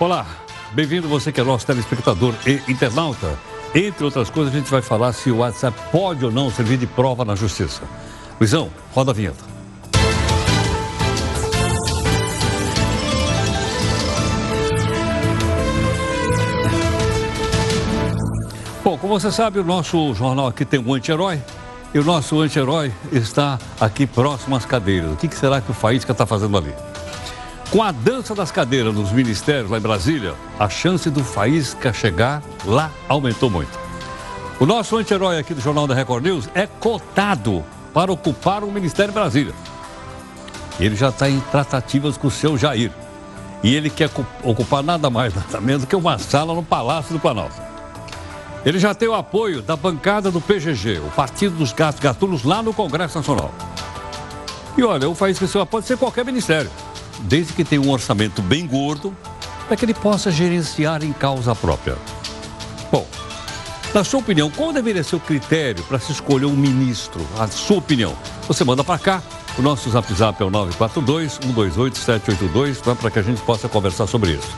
Olá, bem-vindo você que é nosso telespectador e internauta. Entre outras coisas, a gente vai falar se o WhatsApp pode ou não servir de prova na justiça. Luizão, roda a vinheta. Bom, como você sabe, o nosso jornal aqui tem um anti-herói. E o nosso anti-herói está aqui próximo às cadeiras. O que será que o Faísca está fazendo ali? Com a dança das cadeiras nos ministérios lá em Brasília, a chance do Faísca chegar lá aumentou muito. O nosso anti-herói aqui do Jornal da Record News é cotado para ocupar o Ministério Brasília. Ele já está em tratativas com o seu Jair. E ele quer ocupar nada mais, nada menos que uma sala no Palácio do Planalto. Ele já tem o apoio da bancada do PGG, o Partido dos Gatos Gatunos, lá no Congresso Nacional. E olha, o Faísca pode ser qualquer ministério desde que tenha um orçamento bem gordo, para que ele possa gerenciar em causa própria. Bom, na sua opinião, qual deveria ser o critério para se escolher um ministro? A sua opinião. Você manda para cá. O nosso zap zap é o 942-128-782, né, para que a gente possa conversar sobre isso.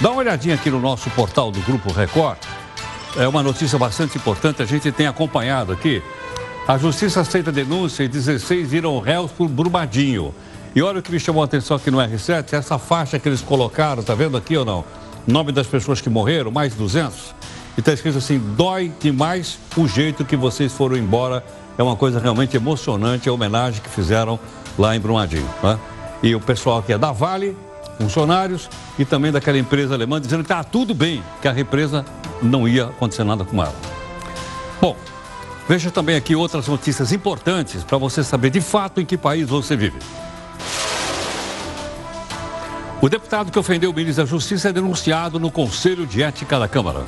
Dá uma olhadinha aqui no nosso portal do Grupo Record. É uma notícia bastante importante, a gente tem acompanhado aqui. A justiça aceita denúncia e 16 viram réus por Brumadinho. E olha o que me chamou a atenção aqui no R7, essa faixa que eles colocaram, tá vendo aqui ou não? Nome das pessoas que morreram, mais 200. E está escrito assim, dói demais o jeito que vocês foram embora. É uma coisa realmente emocionante, a homenagem que fizeram lá em Brumadinho. Né? E o pessoal aqui é da Vale, funcionários e também daquela empresa alemã, dizendo que está tudo bem, que a represa não ia acontecer nada com ela. Bom, veja também aqui outras notícias importantes para você saber de fato em que país você vive. O deputado que ofendeu o ministro da Justiça é denunciado no Conselho de Ética da Câmara.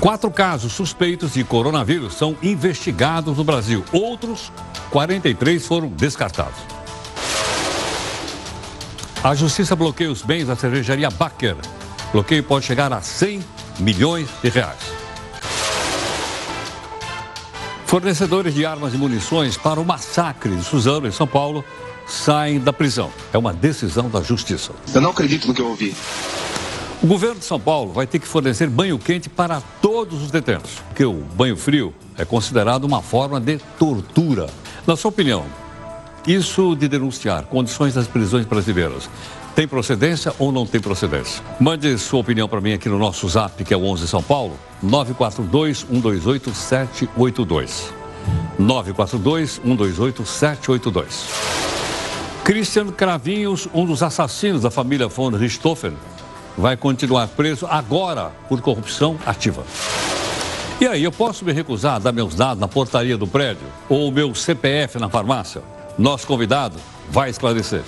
Quatro casos suspeitos de coronavírus são investigados no Brasil. Outros 43 foram descartados. A justiça bloqueia os bens da cervejaria Baker. Bloqueio pode chegar a 100 milhões de reais. Fornecedores de armas e munições para o massacre de Suzano, em São Paulo, saem da prisão. É uma decisão da Justiça. Eu não acredito no que eu ouvi. O governo de São Paulo vai ter que fornecer banho quente para todos os detentos, porque o banho frio é considerado uma forma de tortura. Na sua opinião, isso de denunciar condições das prisões brasileiras tem procedência ou não tem procedência? Mande sua opinião para mim aqui no nosso zap, que é o 11 São Paulo, 942 128 Christian Cravinhos, um dos assassinos da família von Richthofen, vai continuar preso agora por corrupção ativa. E aí, eu posso me recusar a dar meus dados na portaria do prédio ou o meu CPF na farmácia? Nosso convidado vai esclarecer.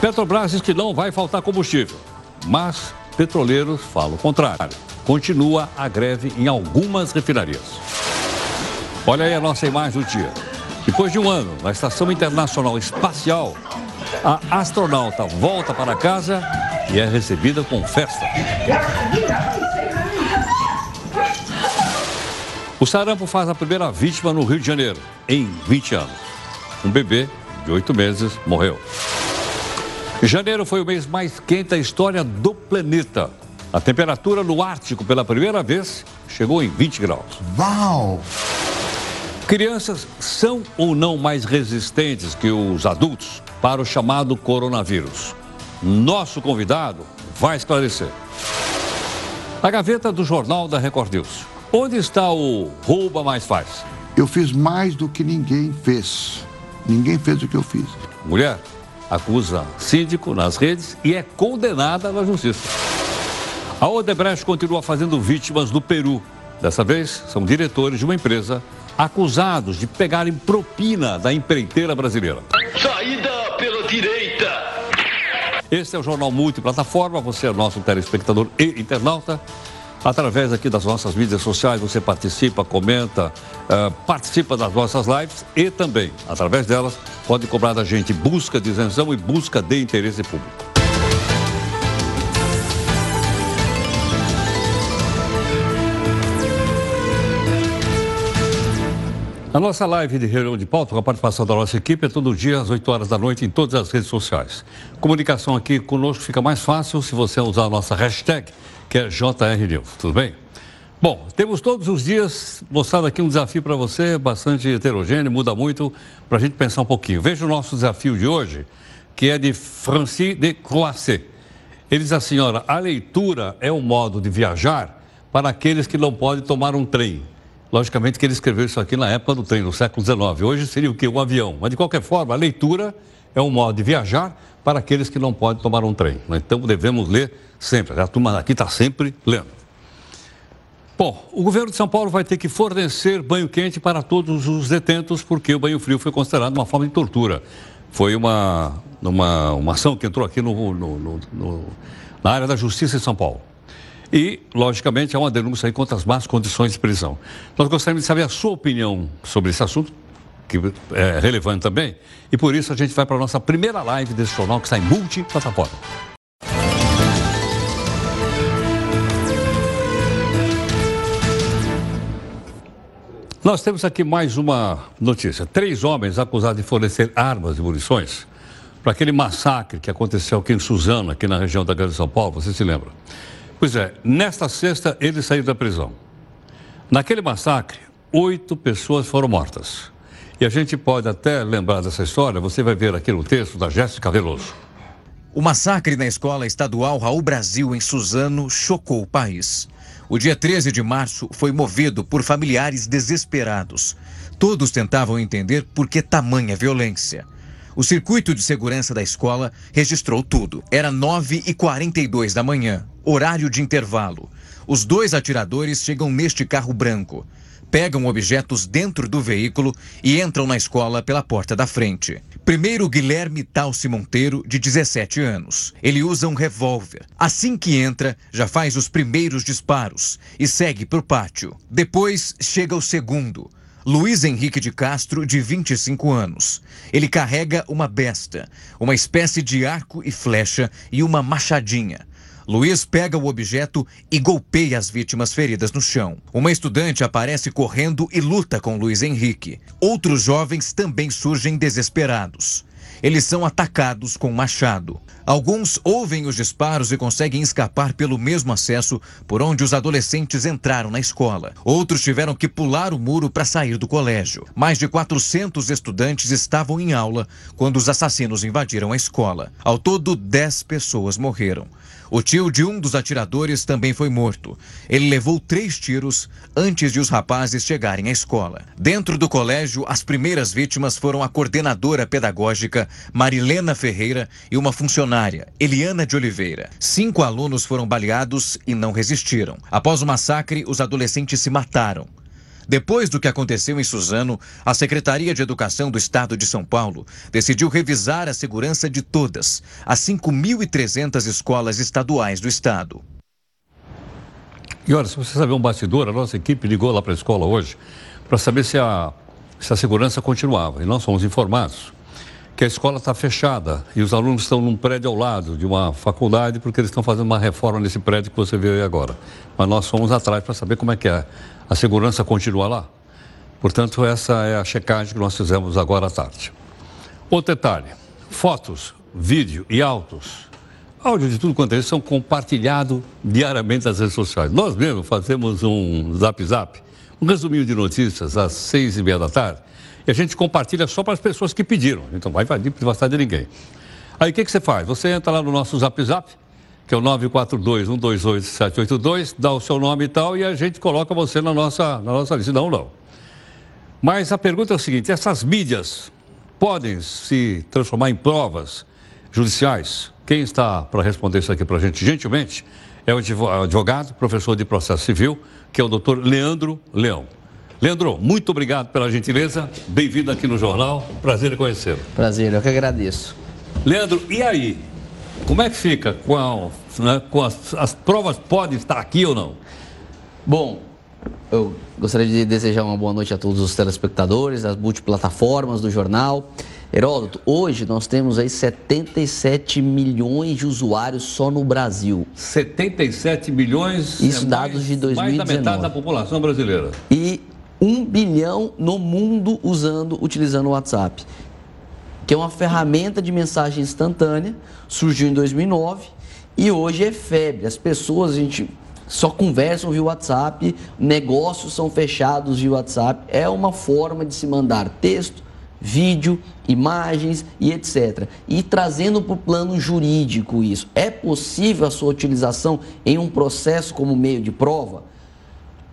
Petrobras diz que não vai faltar combustível, mas petroleiros falam o contrário. Continua a greve em algumas refinarias. Olha aí a nossa imagem do dia. Depois de um ano na Estação Internacional Espacial, a astronauta volta para casa e é recebida com festa. O sarampo faz a primeira vítima no Rio de Janeiro, em 20 anos. Um bebê de oito meses morreu. Janeiro foi o mês mais quente da história do planeta. A temperatura no Ártico, pela primeira vez, chegou em 20 graus. Uau! Crianças são ou não mais resistentes que os adultos para o chamado coronavírus? Nosso convidado vai esclarecer. A gaveta do Jornal da Record News. Onde está o rouba mais faz? Eu fiz mais do que ninguém fez. Ninguém fez o que eu fiz. Mulher acusa síndico nas redes e é condenada na justiça. A Odebrecht continua fazendo vítimas no Peru. Dessa vez, são diretores de uma empresa acusados de pegarem propina da empreiteira brasileira. Saída pela direita. Este é o Jornal Multiplataforma, você é nosso telespectador e internauta. Através aqui das nossas mídias sociais, você participa, comenta, uh, participa das nossas lives e também, através delas, pode cobrar da gente busca de isenção e busca de interesse público. A nossa live de reunião de pauta, com a participação da nossa equipe, é todo dia às 8 horas da noite em todas as redes sociais. Comunicação aqui conosco fica mais fácil se você usar a nossa hashtag, que é JRNews. Tudo bem? Bom, temos todos os dias mostrado aqui um desafio para você, bastante heterogêneo, muda muito, para a gente pensar um pouquinho. Veja o nosso desafio de hoje, que é de Francis de Croisset. Ele diz assim, olha, a leitura é um modo de viajar para aqueles que não podem tomar um trem. Logicamente que ele escreveu isso aqui na época do trem, no século XIX. Hoje seria o quê? Um avião. Mas, de qualquer forma, a leitura é um modo de viajar para aqueles que não podem tomar um trem. Então, devemos ler sempre. A turma aqui está sempre lendo. Bom, o governo de São Paulo vai ter que fornecer banho quente para todos os detentos, porque o banho frio foi considerado uma forma de tortura. Foi uma, uma, uma ação que entrou aqui no, no, no, na área da justiça em São Paulo. E, logicamente, há uma denúncia contra as más condições de prisão. Nós gostaríamos de saber a sua opinião sobre esse assunto, que é relevante também, e por isso a gente vai para a nossa primeira live desse jornal que está em multiplataforma. Nós temos aqui mais uma notícia. Três homens acusados de fornecer armas e munições para aquele massacre que aconteceu aqui em Suzano, aqui na região da Grande São Paulo, você se lembra? Pois é, nesta sexta eles saíram da prisão. Naquele massacre, oito pessoas foram mortas. E a gente pode até lembrar dessa história, você vai ver aqui no texto da Jéssica Veloso. O massacre na escola estadual Raul Brasil, em Suzano, chocou o país. O dia 13 de março foi movido por familiares desesperados. Todos tentavam entender por que tamanha violência. O circuito de segurança da escola registrou tudo. Era 9h42 da manhã, horário de intervalo. Os dois atiradores chegam neste carro branco, pegam objetos dentro do veículo e entram na escola pela porta da frente. Primeiro, Guilherme Talci Monteiro, de 17 anos. Ele usa um revólver. Assim que entra, já faz os primeiros disparos e segue para o pátio. Depois chega o segundo, Luiz Henrique de Castro, de 25 anos. Ele carrega uma besta, uma espécie de arco e flecha e uma machadinha. Luiz pega o objeto e golpeia as vítimas feridas no chão. Uma estudante aparece correndo e luta com Luiz Henrique. Outros jovens também surgem desesperados. Eles são atacados com machado. Alguns ouvem os disparos e conseguem escapar pelo mesmo acesso por onde os adolescentes entraram na escola. Outros tiveram que pular o muro para sair do colégio. Mais de 400 estudantes estavam em aula quando os assassinos invadiram a escola. Ao todo, 10 pessoas morreram. O tio de um dos atiradores também foi morto. Ele levou três tiros antes de os rapazes chegarem à escola. Dentro do colégio, as primeiras vítimas foram a coordenadora pedagógica Marilena Ferreira e uma funcionária, Eliana de Oliveira. Cinco alunos foram baleados e não resistiram. Após o massacre, os adolescentes se mataram. Depois do que aconteceu em Suzano, a Secretaria de Educação do Estado de São Paulo decidiu revisar a segurança de todas as 5.300 escolas estaduais do estado. E olha, se você saber um bastidor, a nossa equipe ligou lá para a escola hoje para saber se a, se a segurança continuava. E nós fomos informados que a escola está fechada e os alunos estão num prédio ao lado de uma faculdade porque eles estão fazendo uma reforma nesse prédio que você vê aí agora. Mas nós fomos atrás para saber como é que é a segurança continua lá. Portanto, essa é a checagem que nós fizemos agora à tarde. Outro detalhe: fotos, vídeo e autos, áudio de tudo quanto é isso, são compartilhados diariamente nas redes sociais. Nós mesmos fazemos um zap zap, um resuminho de notícias às seis e meia da tarde, e a gente compartilha só para as pessoas que pediram. Então, vai invadir privacidade de ninguém. Aí o que, que você faz? Você entra lá no nosso zap zap que é o 942-128-782, dá o seu nome e tal, e a gente coloca você na nossa, na nossa lista. Não, não. Mas a pergunta é o seguinte: essas mídias podem se transformar em provas judiciais? Quem está para responder isso aqui para a gente, gentilmente, é o advogado, professor de processo civil, que é o doutor Leandro Leão. Leandro, muito obrigado pela gentileza. Bem-vindo aqui no jornal. Prazer em conhecê-lo. Prazer, eu que agradeço. Leandro, e aí? Como é que fica com, a, né, com as, as provas podem estar aqui ou não? Bom, eu gostaria de desejar uma boa noite a todos os telespectadores, as multiplataformas do jornal. Heródoto, hoje nós temos aí 77 milhões de usuários só no Brasil. 77 milhões? Isso é dados mais, de 2019. Mais da metade da população brasileira. E 1 bilhão no mundo usando, utilizando o WhatsApp, que é uma ferramenta de mensagem instantânea, surgiu em 2009 e hoje é febre. As pessoas, a gente só conversam via WhatsApp, negócios são fechados via WhatsApp. É uma forma de se mandar texto, vídeo, imagens e etc. E trazendo para o plano jurídico isso. É possível a sua utilização em um processo como meio de prova?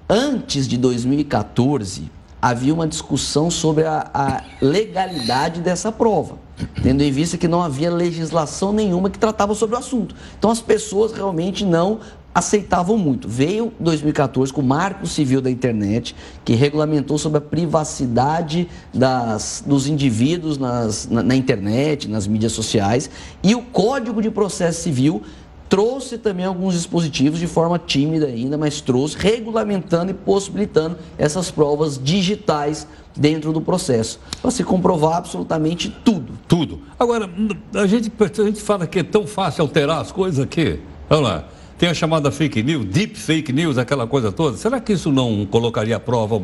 Antes de 2014, havia uma discussão sobre a, a, legalidade dessa prova, tendo em vista que não havia legislação nenhuma que tratava sobre o assunto. Então as pessoas realmente não aceitavam muito. Veio 2014 com o Marco Civil da Internet, que regulamentou sobre a privacidade das, dos indivíduos nas, na, na internet, nas mídias sociais, e o Código de Processo Civil trouxe também alguns dispositivos de forma tímida ainda, mas trouxe regulamentando e possibilitando essas provas digitais dentro do processo, para se comprovar absolutamente tudo. Tudo. Agora, a gente, a gente fala que é tão fácil alterar as coisas aqui. Vamos lá. Tem a chamada fake news, deep fake news, aquela coisa toda. Será que isso não colocaria a prova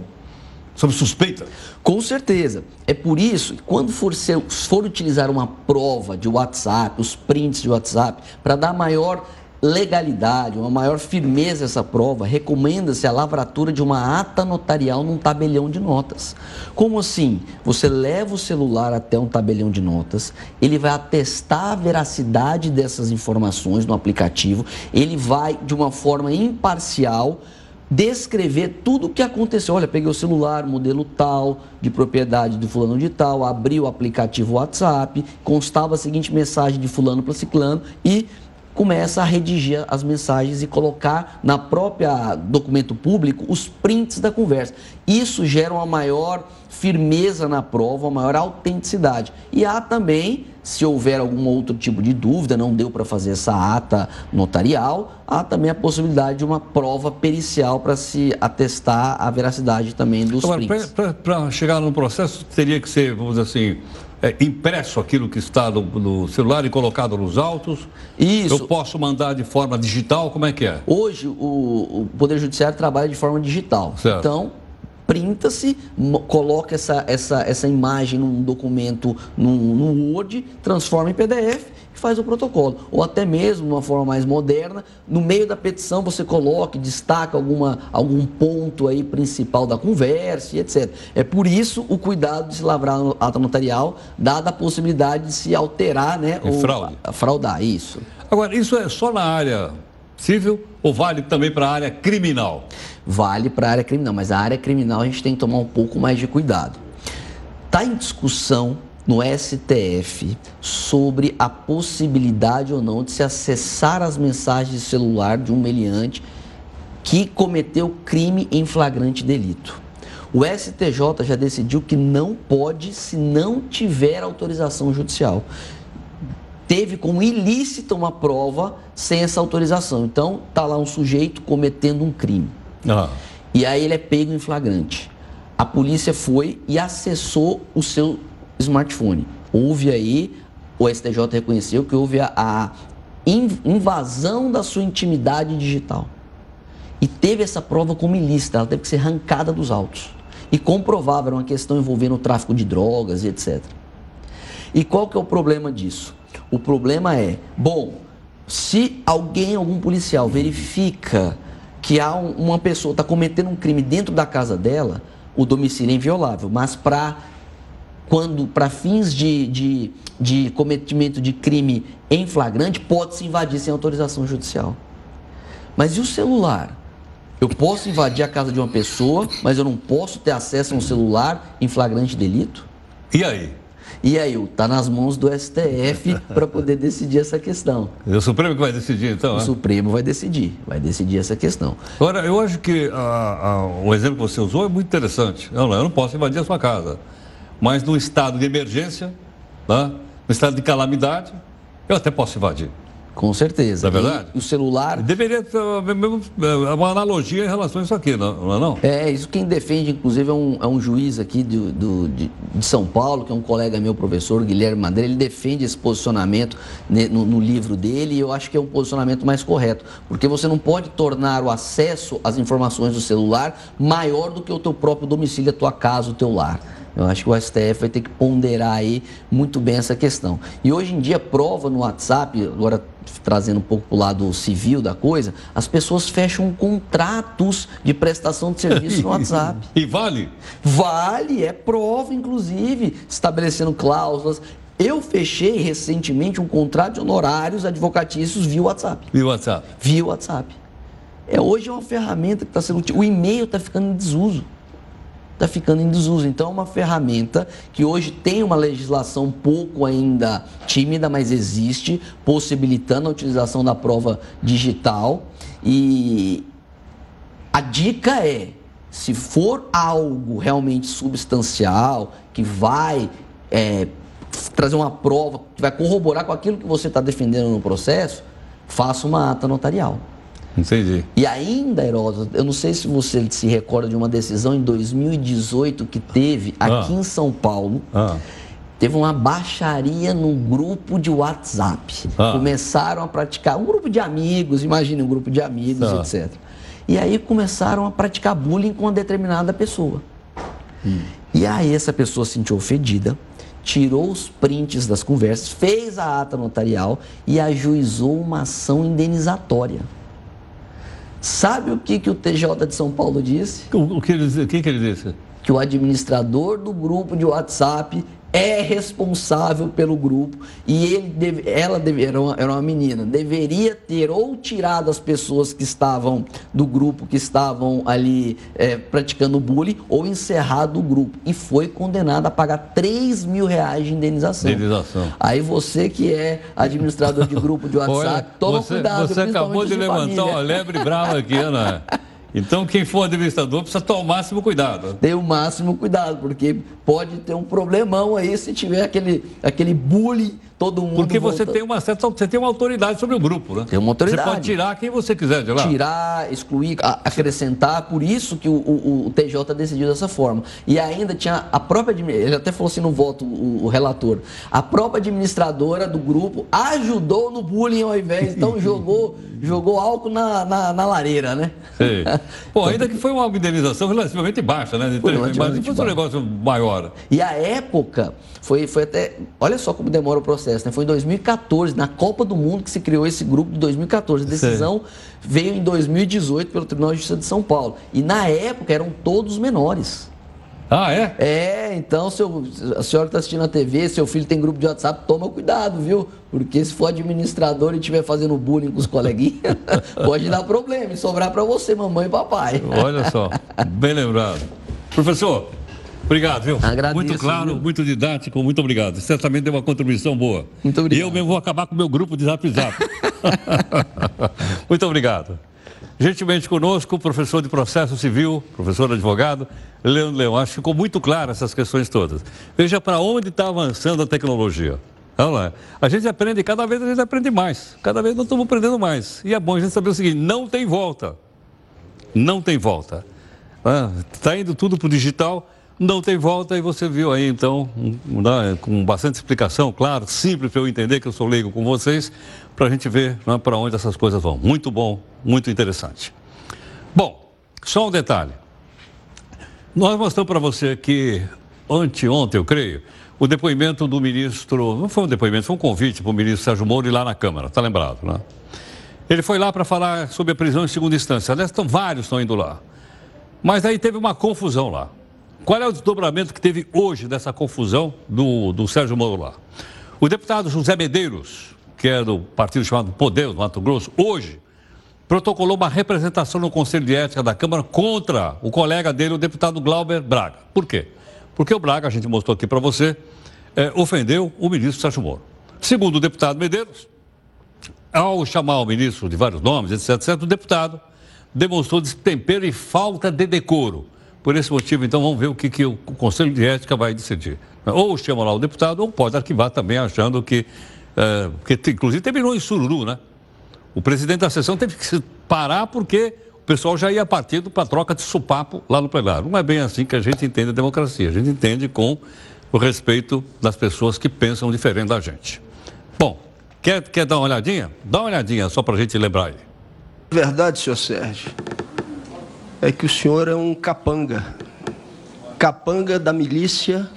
sob suspeita? Com certeza. É por isso que quando for, ser, for utilizar uma prova de WhatsApp, os prints de WhatsApp, para dar maior legalidade, uma maior firmeza essa prova, recomenda-se a lavratura de uma ata notarial num tabelião de notas. Como assim? Você leva o celular até um tabelião de notas, ele vai atestar a veracidade dessas informações no aplicativo, ele vai de uma forma imparcial descrever tudo o que aconteceu. Olha, peguei o celular, modelo tal, de propriedade do fulano de tal, abri o aplicativo WhatsApp, constava a seguinte mensagem de fulano para ciclano e começa a redigir as mensagens e colocar na própria documento público os prints da conversa. Isso gera uma maior firmeza na prova, uma maior autenticidade. E há também, se houver algum outro tipo de dúvida, não deu para fazer essa ata notarial, há também a possibilidade de uma prova pericial para se atestar a veracidade também dos Agora, prints. Para chegar no processo, teria que ser, vamos dizer assim, é, impresso aquilo que está no, no, celular e colocado nos autos? Isso. Eu posso mandar de forma digital? Como é que é? Hoje, o, o Poder Judiciário trabalha de forma digital. Certo. Então, printa-se, coloca essa, essa, essa imagem num documento, num, num Word, transforma em PDF e faz o protocolo. Ou até mesmo, de uma forma mais moderna, no meio da petição você coloca, destaca alguma, algum ponto aí principal da conversa e etc. É por isso o cuidado de se lavrar no ato notarial, dada a possibilidade de se alterar, né? É ou, fraude. A, a fraudar, isso. Agora, isso é só na área civil ou vale também para a área criminal? Vale para a área criminal, mas a área criminal a gente tem que tomar um pouco mais de cuidado. Está em discussão no STF sobre a possibilidade ou não de se acessar as mensagens de celular de um meliante que cometeu crime em flagrante delito. O STJ já decidiu que não pode se não tiver autorização judicial teve como ilícita uma prova sem essa autorização. Então, tá lá um sujeito cometendo um crime. Ah. E aí ele é pego em flagrante. A polícia foi e acessou o seu smartphone. Houve aí, o STJ reconheceu que houve a, a invasão da sua intimidade digital. E teve essa prova como ilícita, ela teve que ser arrancada dos autos. E comprovava, era uma questão envolvendo o tráfico de drogas e etc. E qual que é o problema disso? O problema é, bom, se alguém, algum policial verifica que há um, uma pessoa está cometendo um crime dentro da casa dela, o domicílio é inviolável. Mas para quando para fins de, de, de cometimento de crime em flagrante, pode-se invadir sem autorização judicial. Mas e o celular? Eu posso invadir a casa de uma pessoa, mas eu não posso ter acesso a um celular em flagrante delito? E aí? E aí, está nas mãos do STF para poder decidir essa questão. É o Supremo que vai decidir, então? O é? Supremo vai decidir, vai decidir essa questão. Agora, eu acho que a, a, o exemplo que você usou é muito interessante. Não, não, eu não posso invadir a sua casa. Mas no estado de emergência, né, no estado de calamidade, eu até posso invadir. Com certeza. Não é verdade? E o celular. Deveria ter é, uma analogia em relação a isso aqui, não é? Não? É, isso quem defende, inclusive, é um, é um juiz aqui do, do de, de, São Paulo, que é um colega meu, professor Guilherme Madeira. Ele defende esse posicionamento no, no livro dele e eu acho que é um posicionamento mais correto. Porque você não pode tornar o acesso às informações do celular maior do que o teu próprio domicílio, a tua casa, o teu lar. Eu acho que o STF vai ter que ponderar aí muito bem essa questão. E hoje em dia, prova no WhatsApp, agora trazendo um pouco para o lado civil da coisa, as pessoas fecham contratos de prestação de serviço no WhatsApp. e vale? Vale, é prova, inclusive, estabelecendo cláusulas. Eu fechei recentemente um contrato de honorários advocatícios via WhatsApp. Via WhatsApp. Via WhatsApp. É, hoje é uma ferramenta que está sendo. O e-mail está ficando em desuso está ficando em desuso. Então, é uma ferramenta que hoje tem uma legislação um pouco ainda tímida, mas existe, possibilitando a utilização da prova digital. E a dica é: se for algo realmente substancial, que vai é, trazer uma prova, que vai corroborar com aquilo que você está defendendo no processo, faça uma ata notarial. Entendi. E ainda, Heródoto, eu não sei se você se recorda de uma decisão em 2018 que teve aqui ah. em São Paulo. Ah. Teve uma baixaria no grupo de WhatsApp. Ah. Começaram a praticar, um grupo de amigos, imagine um grupo de amigos, ah. etc. E aí começaram a praticar bullying com uma determinada pessoa. Hum. E aí essa pessoa se sentiu ofendida, tirou os prints das conversas, fez a ata notarial e ajuizou uma ação indenizatória. Sabe o que, que o TJ de São Paulo disse? O, o que, ele, o que, que ele disse? Que o administrador do grupo de WhatsApp é responsável pelo grupo e ele deve, ela deve, era, uma, era uma menina, deveria ter ou tirado as pessoas que estavam do grupo, que estavam ali é, praticando bullying, ou encerrado o grupo. E foi condenada a pagar 3 mil reais de indenização. Indenização. Aí você que é administrador de grupo de WhatsApp, Olha, toma você, cuidado. Você acabou de, de levantar família. uma lebre brava aqui, Ana. Então, quem for administrador precisa tomar o máximo cuidado. Tem o máximo cuidado, porque pode ter um problemão aí se tiver aquele, aquele bullying todo mundo. Porque você volta... tem uma certa, você tem uma autoridade sobre o grupo, né? Tem uma autoridade. Você pode tirar quem você quiser de lá. Tirar, excluir, acrescentar, por isso que o, o, o TJ decidiu dessa forma. E ainda tinha a própria ele até falou assim no voto, o, o relator, a própria administradora do grupo ajudou no bullying ao invés, então jogou, jogou álcool na, na, na lareira, né? Sei. Pô, ainda que foi uma indenização relativamente baixa, né? Foi mas foi um negócio maior. E a época foi, foi até, olha só como demora o processo. Né? Foi em 2014, na Copa do Mundo, que se criou esse grupo de 2014. A decisão veio em 2018 pelo Tribunal de Justiça de São Paulo. E na época eram todos menores. Ah, é? É, então seu, a senhora que está assistindo a TV, seu filho tem grupo de WhatsApp, toma cuidado, viu? Porque se for administrador e estiver fazendo bullying com os coleguinhas, pode dar problema e sobrar para você, mamãe e papai. Olha só, bem lembrado. Professor, Obrigado, viu? Agradeço, muito claro, viu? muito didático, muito obrigado. Certamente deu uma contribuição boa. Muito obrigado. E eu mesmo vou acabar com o meu grupo de Zap Zap. muito obrigado. Gentilmente conosco, professor de processo civil, professor advogado, Leandro Leão. Acho que ficou muito claro essas questões todas. Veja para onde está avançando a tecnologia. Olha lá. A gente aprende, cada vez a gente aprende mais. Cada vez nós estamos aprendendo mais. E é bom a gente saber o seguinte: não tem volta. Não tem volta. Está ah, indo tudo para o digital não tem volta e você viu aí então, né, com bastante explicação, claro, simples para eu entender que eu sou leigo com vocês, para a gente ver né, para onde essas coisas vão. Muito bom, muito interessante. Bom, só um detalhe. Nós mostramos para você que anteontem, eu creio, o depoimento do ministro, não foi um depoimento, foi um convite para o ministro Sérgio Moro ir lá na Câmara, está lembrado, né? Ele foi lá para falar sobre a prisão em segunda instância. Aliás, estão, vários estão indo lá. Mas aí teve uma confusão lá. Qual é o desdobramento que teve hoje dessa confusão do, do Sérgio Moro lá? O deputado José Medeiros, que é do partido chamado Poder do Mato Grosso, hoje protocolou uma representação no Conselho de Ética da Câmara contra o colega dele, o deputado Glauber Braga. Por quê? Porque o Braga, a gente mostrou aqui para você, é, ofendeu o ministro Sérgio Moro. Segundo o deputado Medeiros, ao chamar o ministro de vários nomes, etc., etc., o deputado demonstrou destempero e falta de decoro por esse motivo, então, vamos ver o que, que o Conselho de Ética vai decidir. Ou chama lá o deputado, ou pode arquivar também, achando que é, porque inclusive terminou em Sururu, né? O presidente da sessão teve que parar porque o pessoal já ia partindo para troca de supapo lá no plenário. Não é bem assim que a gente entende a democracia. A gente entende com o respeito das pessoas que pensam diferente da gente. Bom, quer, quer dar uma olhadinha? Dá uma olhadinha só para a gente lembrar aí. Verdade, senhor Sérgio, é que o senhor é um capanga. Capanga da milícia,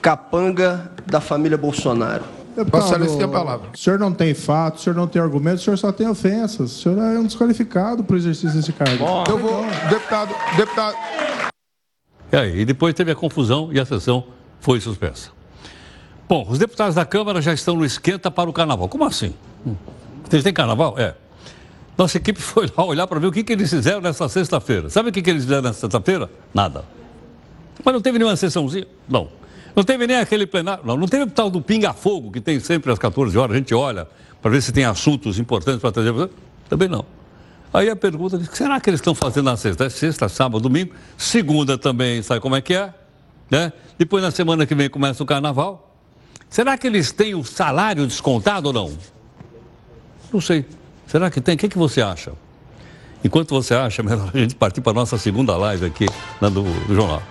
capanga da família Bolsonaro. Deputado, Passa a palavra. O senhor não tem fato, o senhor não tem argumentos, o senhor só tem ofensas. O senhor é um desqualificado para o exercício desse cargo. Bom, eu vou, deputado, deputado. E aí, e depois teve a confusão e a sessão foi suspensa. Bom, os deputados da Câmara já estão no esquenta para o carnaval. Como assim? Vocês têm carnaval? É. Nossa equipe foi lá olhar para ver o que, que eles fizeram nessa sexta-feira. Sabe o que, que eles fizeram nessa sexta-feira? Nada. Mas não teve nenhuma sessãozinha? Não. Não teve nem aquele plenário, não, não teve o tal do pinga-fogo que tem sempre às 14 horas, a gente olha para ver se tem assuntos importantes para trazer. Também não. Aí a pergunta é: será que eles estão fazendo na sexta? É sexta, sábado, domingo. Segunda também, sabe como é que é? Né? Depois na semana que vem começa o carnaval. Será que eles têm o salário descontado ou não? Não sei. Será que tem? O que, que você acha? Enquanto você acha, melhor a gente partir para a nossa segunda live aqui na do, do jornal.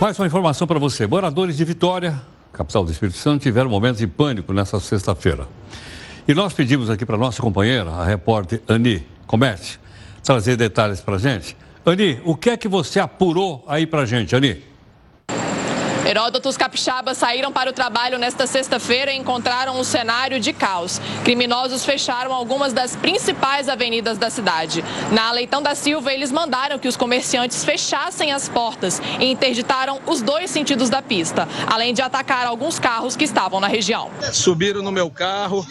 Mais uma informação para você. Moradores de Vitória, capital do Espírito Santo, tiveram momentos de pânico nessa sexta-feira. E nós pedimos aqui para nossa companheira, a repórter Ani Comete, trazer detalhes para a gente. Ani, o que é que você apurou aí para a gente, Ani? Heródotos capixabas saíram para o trabalho nesta sexta-feira e encontraram um cenário de caos. Criminosos fecharam algumas das principais avenidas da cidade. Na Leitão da Silva, eles mandaram que os comerciantes fechassem as portas e interditaram os dois sentidos da pista, além de atacar alguns carros que estavam na região. Subiram no meu carro,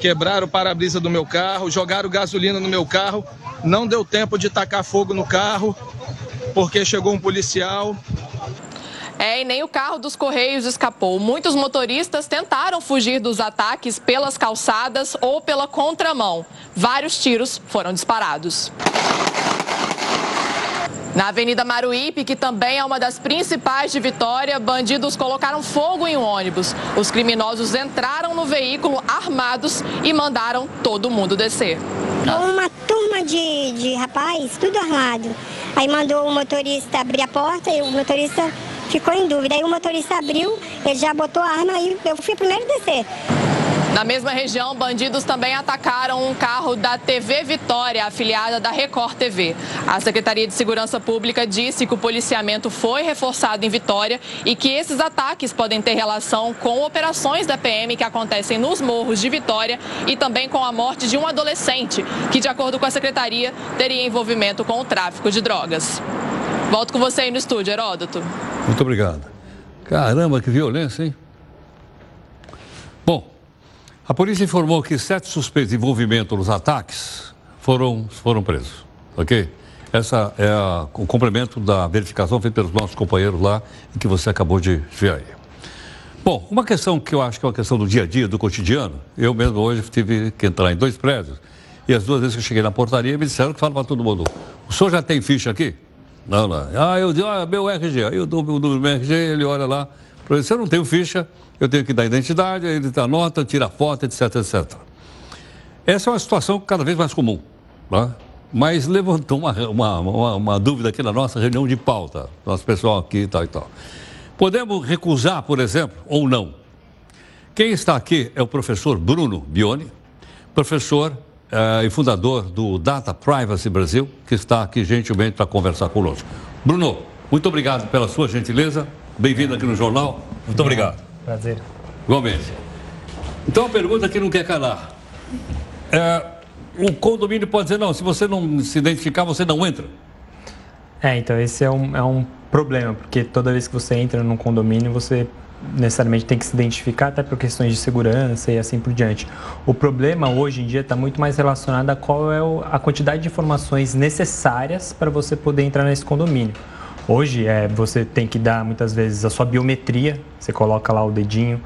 quebraram o para-brisa do meu carro, jogaram gasolina no meu carro. Não deu tempo de tacar fogo no carro, porque chegou um policial é, e nem o carro dos Correios escapou. Muitos motoristas tentaram fugir dos ataques pelas calçadas ou pela contramão. Vários tiros foram disparados. Na Avenida Maruípe, que também é uma das principais de Vitória, bandidos colocaram fogo em um ônibus. Os criminosos entraram no veículo armados e mandaram todo mundo descer. Uma turma de, de rapaz, tudo armado. Aí mandou o motorista abrir a porta e o motorista ficou em dúvida. Aí o motorista abriu, ele já botou a arma e eu fui primeiro descer. Na mesma região, bandidos também atacaram um carro da TV Vitória, afiliada da Record TV. A Secretaria de Segurança Pública disse que o policiamento foi reforçado em Vitória e que esses ataques podem ter relação com operações da PM que acontecem nos morros de Vitória e também com a morte de um adolescente que, de acordo com a Secretaria, teria envolvimento com o tráfico de drogas. Volto com você aí no estúdio, Heródoto. Muito obrigado. Caramba, que violência, hein? Bom, a polícia informou que sete suspeitos de envolvimento nos ataques foram, foram presos, ok? Essa é a, o complemento da verificação feita pelos nossos companheiros lá, que você acabou de ver aí. Bom, uma questão que eu acho que é uma questão do dia a dia, do cotidiano, eu mesmo hoje tive que entrar em dois prédios e as duas vezes que eu cheguei na portaria me disseram que fala para todo mundo: o senhor já tem ficha aqui? Não, não. Ah, eu digo, ah, meu RG. Aí eu dou o número do meu RG, ele olha lá. Se eu não tenho ficha, eu tenho que dar identidade, ele dá nota, tira foto, etc, etc. Essa é uma situação cada vez mais comum. Né? Mas levantou uma, uma, uma, uma, dúvida aqui na nossa reunião de pauta, nosso pessoal aqui e tal e tal. Podemos recusar, por exemplo, ou não? Quem está aqui é o professor Bruno Bione, professor uh, e fundador do Data Privacy Brasil, que está aqui gentilmente para conversar conosco. Bruno, muito obrigado pela sua gentileza. Bem-vindo aqui no jornal. Muito obrigado. Prazer. Igualmente. Então a pergunta que não quer calar. É, o condomínio pode dizer, não, se você não se identificar, você não entra. É, então esse é um, é um problema, porque toda vez que você entra num condomínio, você necessariamente tem que se identificar até por questões de segurança e assim por diante. O problema hoje em dia está muito mais relacionado a qual é a quantidade de informações necessárias para você poder entrar nesse condomínio. Hoje é, você tem que dar muitas vezes a sua biometria, você coloca lá o dedinho,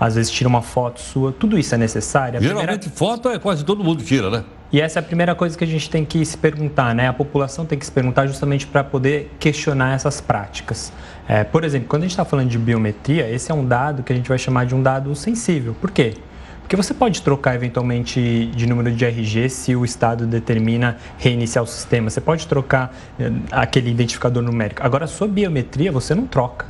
às vezes tira uma foto sua, tudo isso é necessário. A Geralmente primeira... foto é quase todo mundo tira, né? E essa é a primeira coisa que a gente tem que se perguntar, né? A população tem que se perguntar justamente para poder questionar essas práticas. É, por exemplo, quando a gente está falando de biometria, esse é um dado que a gente vai chamar de um dado sensível. Por quê? Porque você pode trocar eventualmente de número de RG se o Estado determina reiniciar o sistema. Você pode trocar eh, aquele identificador numérico. Agora, a sua biometria você não troca.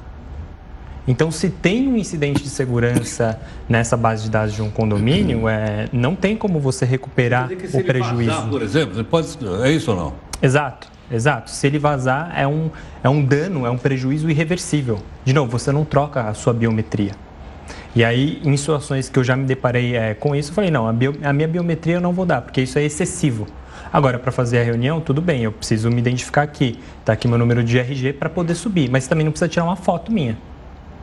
Então, se tem um incidente de segurança nessa base de dados de um condomínio, é, não tem como você recuperar o prejuízo. Vazar, por exemplo, pode, é isso ou não? Exato, exato. Se ele vazar, é um, é um dano, é um prejuízo irreversível. De novo, você não troca a sua biometria. E aí, em situações que eu já me deparei é, com isso, eu falei, não, a, bio, a minha biometria eu não vou dar, porque isso é excessivo. Agora, para fazer a reunião, tudo bem, eu preciso me identificar aqui. Está aqui meu número de RG para poder subir, mas também não precisa tirar uma foto minha.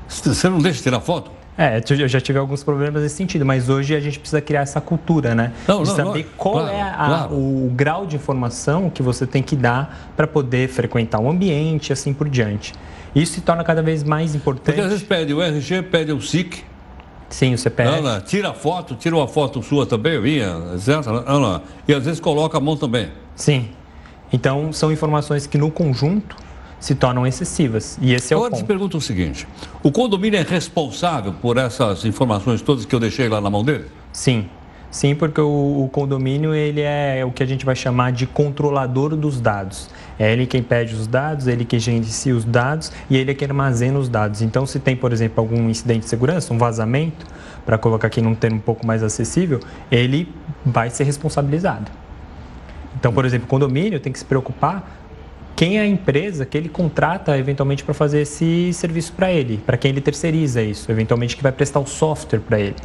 Você não deixa tirar foto? É, eu já tive alguns problemas nesse sentido, mas hoje a gente precisa criar essa cultura, né? Não, de não, saber não, qual claro, é a, claro. o grau de informação que você tem que dar para poder frequentar o ambiente e assim por diante. Isso se torna cada vez mais importante. Porque às vezes pede o RG, pede o SIC. Sim, o CPF. Ana, tira a foto, tira uma foto sua também, minha, certo? Ana, e às vezes coloca a mão também. Sim. Então, são informações que no conjunto se tornam excessivas. E esse é Agora o ponto. Agora te pergunto o seguinte: o condomínio é responsável por essas informações todas que eu deixei lá na mão dele? Sim. Sim, porque o, o, condomínio ele é o que a gente vai chamar de controlador dos dados. É ele quem pede os dados, ele quem gerencia os dados e ele é quem armazena os dados. Então, se tem, por exemplo, algum incidente de segurança, um vazamento, para colocar aqui num termo um pouco mais acessível, ele vai ser responsabilizado. Então, por exemplo, o condomínio tem que se preocupar quem é a empresa que ele contrata eventualmente para fazer esse serviço para ele, para quem ele terceiriza isso, eventualmente que vai prestar o software para ele.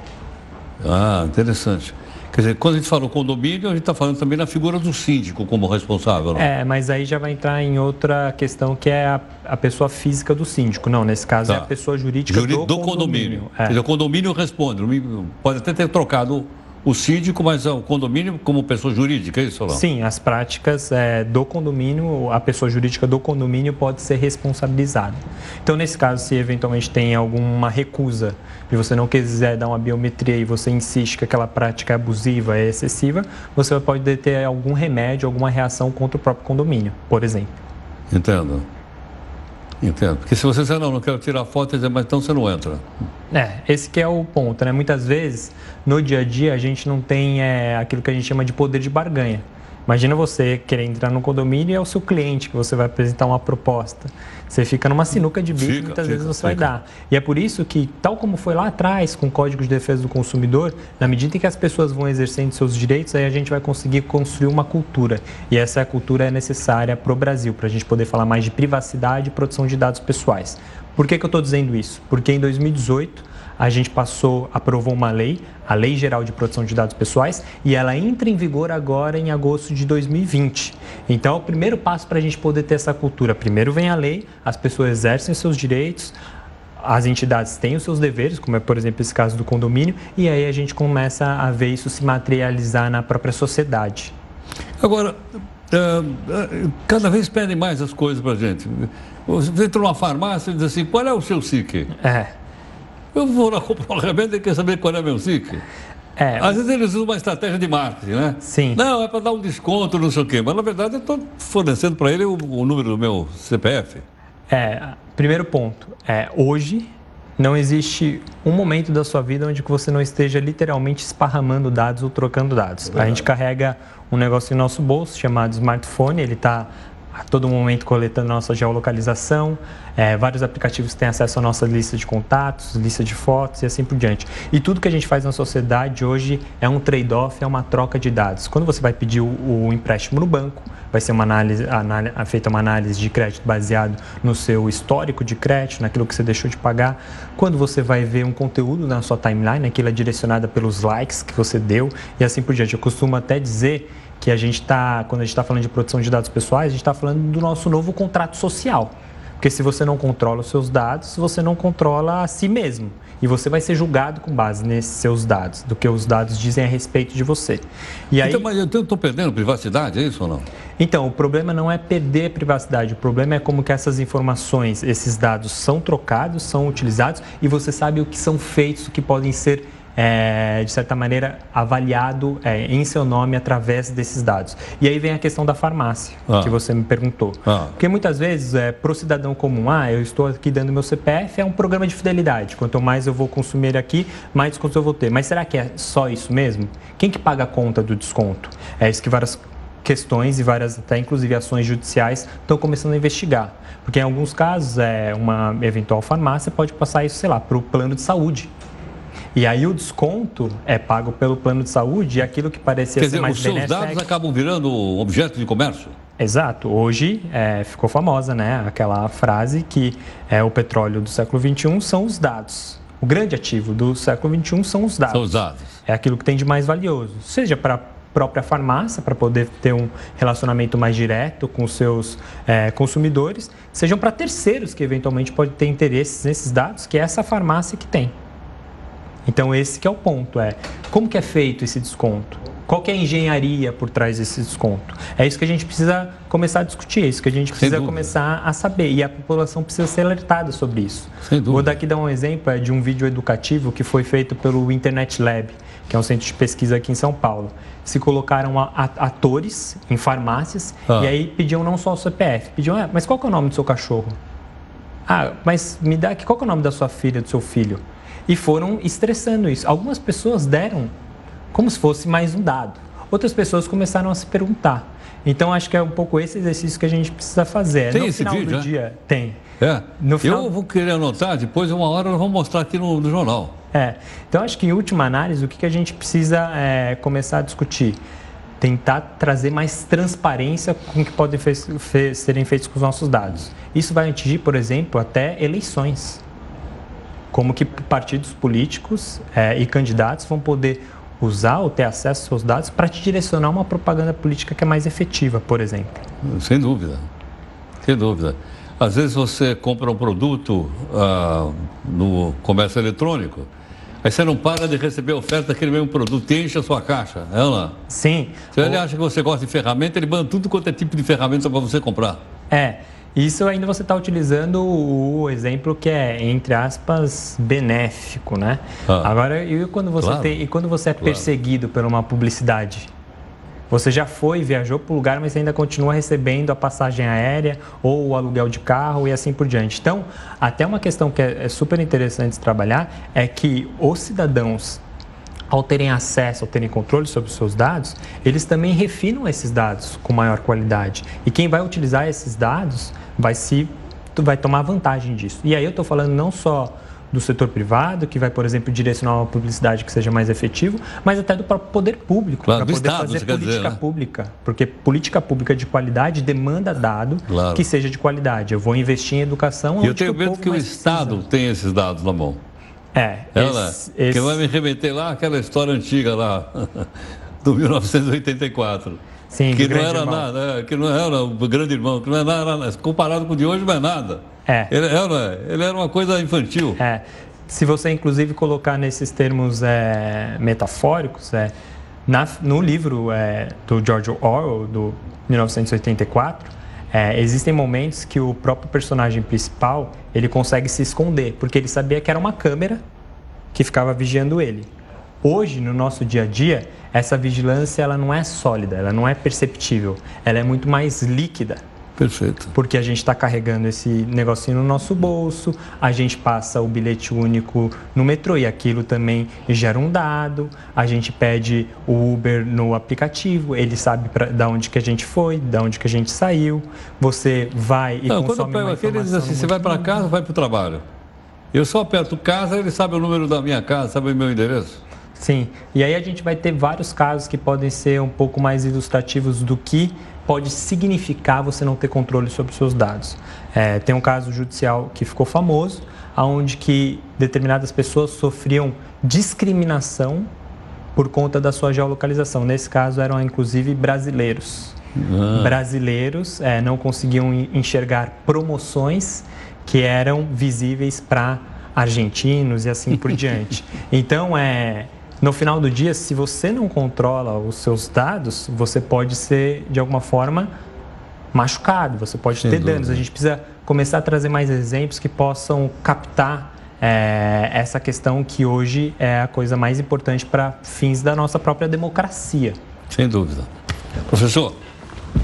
Ah, interessante. Quer dizer, quando a gente fala condomínio, a gente está falando também na figura do síndico como responsável. Não? É, mas aí já vai entrar em outra questão que é a, a pessoa física do síndico. Não, nesse caso tá. é a pessoa jurídica Juri do, do condomínio. condomínio. É. Quer dizer, o condomínio responde. Pode até ter trocado o síndico, mas o condomínio como pessoa jurídica, é isso, Solão? Sim, as práticas é, do condomínio, a pessoa jurídica do condomínio pode ser responsabilizada. Então, nesse caso, se eventualmente tem alguma recusa e você não quiser dar uma biometria e você insiste que aquela prática é abusiva, é excessiva, você pode ter algum remédio, alguma reação contra o próprio condomínio, por exemplo. Entendo. Entendo. Porque se você disser, não, não quero tirar foto, dizer, mas então você não entra. É, esse que é o ponto, né? Muitas vezes, no dia a dia, a gente não tem é, aquilo que a gente chama de poder de barganha. Imagina você querer entrar no condomínio e é o seu cliente que você vai apresentar uma proposta. Você fica numa sinuca de bico, muitas fica, vezes você fica. vai dar. E é por isso que, tal como foi lá atrás com o Código de Defesa do Consumidor, na medida em que as pessoas vão exercendo seus direitos, aí a gente vai conseguir construir uma cultura. E essa cultura é necessária para o Brasil, para a gente poder falar mais de privacidade e proteção de dados pessoais. Por que, que eu estou dizendo isso? Porque em 2018 a gente passou, aprovou uma lei, a Lei Geral de Proteção de Dados Pessoais, e ela entra em vigor agora em agosto de 2020. Então, é o primeiro passo para a gente poder ter essa cultura. Primeiro vem a lei, as pessoas exercem seus direitos, as entidades têm os seus deveres, como é, por exemplo, esse caso do condomínio, e aí a gente começa a ver isso se materializar na própria sociedade. Agora, uh, cada vez pedem mais as coisas para a gente. Você entra numa farmácia e diz assim, qual é o seu SIC? É. Eu vou lá comprar um remédio e quer saber qual é meu SIC. É, Às vezes eles usam uma estratégia de marketing, né? Sim. Não, é para dar um desconto, não sei o quê. Mas na verdade eu estou fornecendo para ele o, o, número do meu CPF. É, primeiro ponto. É, hoje não existe um momento da sua vida onde você não esteja literalmente esparramando dados ou trocando dados. É a gente carrega um negócio em nosso bolso chamado smartphone, ele está a todo momento coletando nossa geolocalização. É, vários aplicativos têm acesso à nossa lista de contatos, lista de fotos e assim por diante. E tudo que a gente faz na sociedade hoje é um trade-off, é uma troca de dados. Quando você vai pedir o, o empréstimo no banco, vai ser uma análise, análise, feita uma análise de crédito baseado no seu histórico de crédito, naquilo que você deixou de pagar. Quando você vai ver um conteúdo na sua timeline, aquilo é direcionado pelos likes que você deu e assim por diante. Eu costumo até dizer que a gente está, quando a gente está falando de proteção de dados pessoais, a gente está falando do nosso novo contrato social. Porque se você não controla os seus dados, você não controla a si mesmo. E você vai ser julgado com base nesses seus dados, do que os dados dizem a respeito de você. E aí... Então, mas eu estou perdendo privacidade, é isso ou não? Então, o problema não é perder privacidade, o problema é como que essas informações, esses dados são trocados, são utilizados e você sabe o que são feitos, o que podem ser é, de certa maneira, avaliado é, em seu nome através desses dados. E aí vem a questão da farmácia, ah. que você me perguntou. Ah. Porque muitas vezes, é, para o cidadão comum, ah, eu estou aqui dando meu CPF, é um programa de fidelidade. Quanto mais eu vou consumir aqui, mais desconto eu vou ter. Mas será que é só isso mesmo? Quem que paga a conta do desconto? É isso que várias questões e várias, até inclusive ações judiciais, estão começando a investigar. Porque em alguns casos, é, uma eventual farmácia pode passar isso, sei lá, para o plano de saúde. E aí o desconto é pago pelo plano de saúde e aquilo que parecia Quer ser dizer, mais os seus dados acabam virando objeto de comércio? Exato. Hoje é, ficou famosa né, aquela frase que é, o petróleo do século XXI são os dados. O grande ativo do século XXI são os dados. São os dados. É aquilo que tem de mais valioso. Seja para própria farmácia para poder ter um relacionamento mais direto com os seus é, consumidores, sejam para terceiros que eventualmente podem ter interesses nesses dados, que é essa farmácia que tem. Então esse que é o ponto, é como que é feito esse desconto? Qual que é a engenharia por trás desse desconto? É isso que a gente precisa começar a discutir, é isso que a gente precisa começar a saber. E a população precisa ser alertada sobre isso. Vou daqui dar um exemplo é de um vídeo educativo que foi feito pelo Internet Lab, que é um centro de pesquisa aqui em São Paulo. Se colocaram atores em farmácias ah. e aí pediam não só o CPF, pediam, ah, mas qual é o nome do seu cachorro? Ah, mas me dá aqui, qual que é o nome da sua filha, do seu filho? E foram estressando isso. Algumas pessoas deram como se fosse mais um dado. Outras pessoas começaram a se perguntar. Então acho que é um pouco esse exercício que a gente precisa fazer. Tem no esse final vídeo, do é? dia tem. É. Final... Eu vou querer anotar, depois uma hora nós vamos mostrar aqui no, no jornal. É. Então acho que em última análise o que, que a gente precisa é, começar a discutir? Tentar trazer mais transparência com o que podem fe fe serem feitos com os nossos dados. Isso vai atingir, por exemplo, até eleições como que partidos políticos é, e candidatos vão poder usar ou ter acesso aos seus dados para te direcionar uma propaganda política que é mais efetiva, por exemplo. Sem dúvida, sem dúvida. Às vezes você compra um produto ah, no comércio eletrônico, aí você não para de receber oferta daquele mesmo produto, enche a sua caixa, é ou não? Sim. Se ele acha que você gosta de ferramenta, ele manda tudo quanto é tipo de ferramenta para você comprar. É. Isso ainda você está utilizando o exemplo que é, entre aspas, benéfico, né? Ah, Agora, e quando você, claro, tem, e quando você é claro. perseguido por uma publicidade? Você já foi, viajou para o lugar, mas ainda continua recebendo a passagem aérea ou o aluguel de carro e assim por diante. Então, até uma questão que é, é super interessante trabalhar é que os cidadãos ao terem acesso, ao terem controle sobre os seus dados, eles também refinam esses dados com maior qualidade. E quem vai utilizar esses dados vai se vai tomar vantagem disso. E aí eu estou falando não só do setor privado, que vai, por exemplo, direcionar uma publicidade que seja mais efetivo, mas até do próprio poder público, claro, para poder Estado, fazer política dizer, né? pública. Porque política pública de qualidade demanda dado claro. que seja de qualidade. Eu vou investir em educação. E eu tenho medo que o, que o Estado precisa. tenha esses dados na mão. É. Ela, esse, esse... Que vai me remeter lá àquela história antiga lá, do 1984. Sim, que não era irmão. nada, é, que não era o grande irmão, que não é nada, comparado com o de hoje não é nada. É. Ele era, ele era uma coisa infantil. É. Se você inclusive colocar nesses termos é, metafóricos, é, na, no livro é, do George Orwell, do 1984, é, existem momentos que o próprio personagem principal ele consegue se esconder, porque ele sabia que era uma câmera que ficava vigiando ele. Hoje, no nosso dia a dia, essa vigilância ela não é sólida, ela não é perceptível, ela é muito mais líquida. Perfeito. Porque a gente está carregando esse negocinho no nosso bolso, a gente passa o bilhete único no metrô e aquilo também gera um dado, a gente pede o Uber no aplicativo, ele sabe pra, da onde que a gente foi, da onde que a gente saiu, você vai e não, consome quando eu pego aquele, ele diz assim, você vai para casa ou vai para o trabalho? Eu só aperto casa, ele sabe o número da minha casa, sabe o meu endereço. Sim, e aí a gente vai ter vários casos que podem ser um pouco mais ilustrativos do que pode significar você não ter controle sobre os seus dados. É, tem um caso judicial que ficou famoso, onde que determinadas pessoas sofriam discriminação por conta da sua geolocalização. Nesse caso eram inclusive brasileiros. Ah. Brasileiros é, não conseguiam enxergar promoções que eram visíveis para argentinos e assim por diante. Então é no final do dia, se você não controla os seus dados, você pode ser, de alguma forma, machucado, você pode Sem ter dúvida. danos. A gente precisa começar a trazer mais exemplos que possam captar é, essa questão que hoje é a coisa mais importante para fins da nossa própria democracia. Sem dúvida. Professor,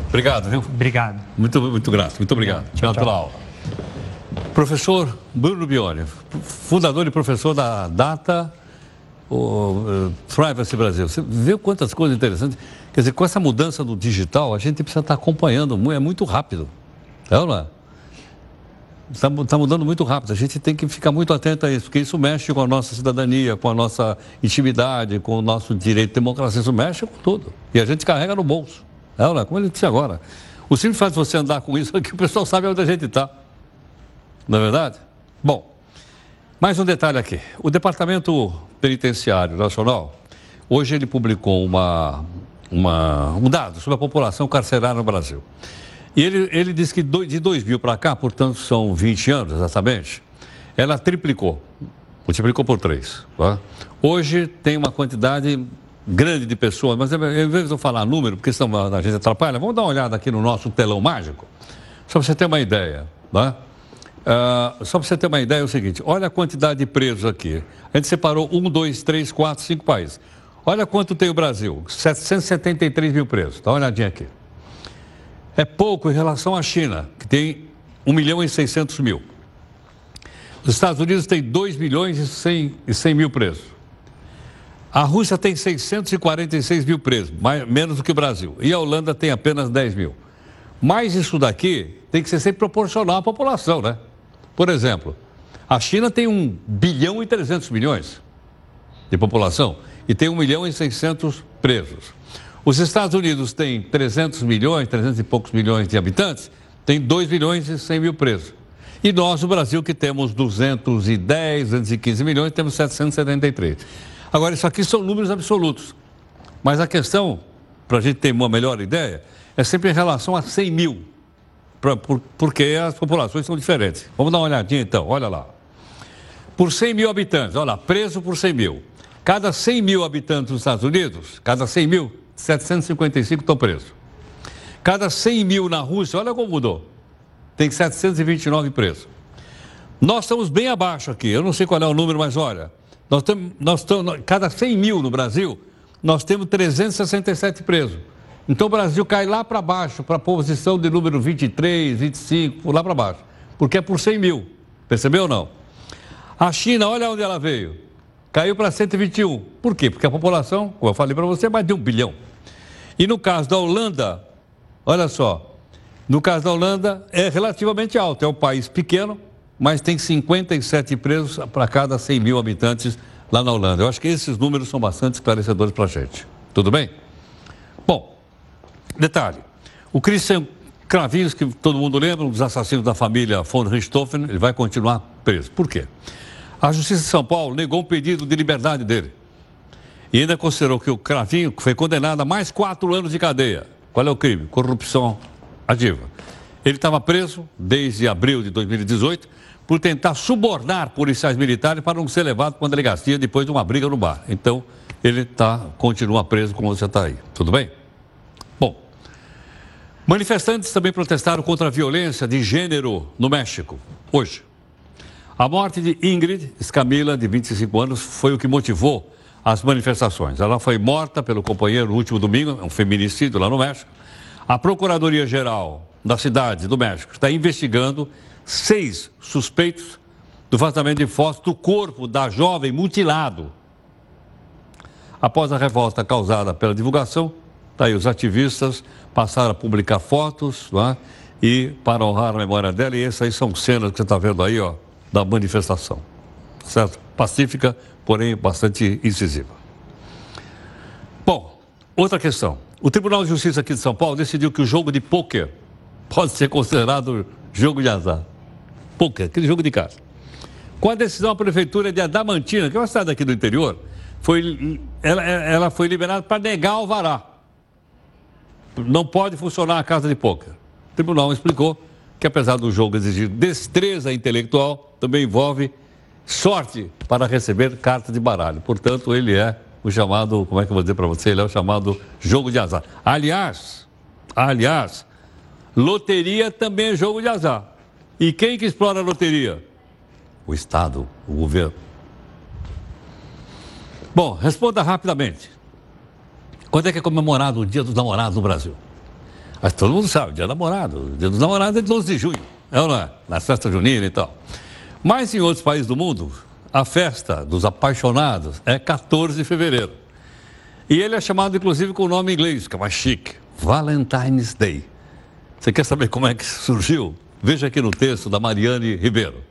obrigado, viu? Obrigado. Muito, muito grato. Muito obrigado. Tchau, tchau. pela aula. Professor Bruno Bione, fundador e professor da Data o, uh, Privacy Brasil. Você vê quantas coisas interessantes. Quer dizer, com essa mudança do digital, a gente precisa estar acompanhando, é muito rápido. É ou não é? Está, está mudando muito rápido. A gente tem que ficar muito atento a isso, porque isso mexe com a nossa cidadania, com a nossa intimidade, com o nosso direito de democracia. Isso mexe com tudo. E a gente carrega no bolso. É não é? Como ele disse agora. O simples faz você andar com isso aqui, o pessoal sabe onde a gente está. Não é verdade? Bom, mais um detalhe aqui. O Departamento Penitenciário Nacional, hoje ele publicou uma, uma, um dado sobre a população carcerária no Brasil. E ele, ele disse que de 2000 para cá, portanto são 20 anos exatamente, ela triplicou, multiplicou por três. Tá? Hoje tem uma quantidade grande de pessoas, mas em vez de eu falar número, porque senão a gente atrapalha, vamos dar uma olhada aqui no nosso telão mágico, só para você ter uma ideia. Tá? Uh, só para você ter uma ideia, é o seguinte: olha a quantidade de presos aqui. A gente separou um, dois, três, quatro, cinco países. Olha quanto tem o Brasil: 773 mil presos. Dá uma olhadinha aqui. É pouco em relação à China, que tem 1 milhão e 600 mil. Os Estados Unidos têm 2 milhões e 100, e 100 mil presos. A Rússia tem 646 mil presos, mais, menos do que o Brasil. E a Holanda tem apenas 10 mil. Mas isso daqui tem que ser sempre proporcional à população, né? Por exemplo, a China tem 1 bilhão e 300 milhões de população e tem 1 milhão e 600 presos. Os Estados Unidos têm 300 milhões, 300 e poucos milhões de habitantes, tem 2 milhões e 100 mil presos. E nós, o Brasil, que temos 210, 215 milhões, temos 773. Agora, isso aqui são números absolutos. Mas a questão, para a gente ter uma melhor ideia, é sempre em relação a 100 mil pra, por, porque as populações são diferentes. Vamos dar uma olhadinha então, olha lá. Por 100 mil habitantes, olha lá, preso por 100 mil. Cada 100 mil habitantes dos Estados Unidos, cada 100 mil, 755 estão presos. Cada 100 mil na Rússia, olha como mudou. Tem 729 presos. Nós estamos bem abaixo aqui, eu não sei qual é o número, mas olha, nós temos, nós estamos, cada 100 mil no Brasil, nós temos 367 presos. Então o Brasil cai lá para baixo, para a posição de número 23, 25, por lá para baixo. Porque é por 100 mil. Percebeu ou não? A China, olha onde ela veio. Caiu para 121. Por quê? Porque a população, como eu falei para você, é mais de um bilhão. E no caso da Holanda, olha só. No caso da Holanda, é relativamente alto. É um país pequeno, mas tem 57 presos para cada 100 mil habitantes lá na Holanda. Eu acho que esses números são bastante esclarecedores para a gente. Tudo bem? Detalhe: o Christian Cravinhos, que todo mundo lembra, um dos assassinos da família von Richthofen, ele vai continuar preso. Por quê? A Justiça de São Paulo negou um pedido de liberdade dele. E ainda considerou que o Cravinho foi condenado a mais quatro anos de cadeia. Qual é o crime? Corrupção ativa. Ele estava preso desde abril de 2018 por tentar subornar policiais militares para não ser levado para uma delegacia depois de uma briga no bar. Então, ele tá, continua preso como você está aí. Tudo bem? Manifestantes também protestaram contra a violência de gênero no México, hoje. A morte de Ingrid Escamila, de 25 anos, foi o que motivou as manifestações. Ela foi morta pelo companheiro no último domingo, é um feminicídio lá no México. A Procuradoria-Geral da cidade do México está investigando seis suspeitos do vazamento de fotos do corpo da jovem mutilado. Após a revolta causada pela divulgação, tá os ativistas passaram a publicar fotos é? e para honrar a memória dela. E essas aí são cenas que você está vendo aí, ó, da manifestação. Certo? Pacífica, porém bastante incisiva. Bom, outra questão. O Tribunal de Justiça aqui de São Paulo decidiu que o jogo de pôquer pode ser considerado jogo de azar. Pôquer, aquele jogo de casa. Com a decisão, a Prefeitura de Adamantina, que é uma cidade aqui do interior, foi, ela, ela foi liberada para negar o vará não pode funcionar a casa de pôquer. O tribunal explicou que, apesar do jogo exigir destreza intelectual, também envolve sorte para receber cartas de baralho. Portanto, ele é o chamado, como é que eu vou dizer para você? Ele é o chamado jogo de azar. Aliás, aliás, loteria também é jogo de azar. E quem que explora a loteria? o Estado, o governo. Bom, responda rapidamente. Quando é que é comemorado o Dia dos Namorados no Brasil? Mas todo mundo sabe, Dia do Namorado. O Dia dos Namorados é de 12 de junho, é não é? Na festa junina e tal. Mas em outros países do mundo, a festa dos apaixonados é 14 de fevereiro. E ele é chamado, inclusive, com o nome inglês, que é mais chique, Valentine's Day. Você quer saber como é que surgiu? Veja aqui no texto da Mariane Ribeiro.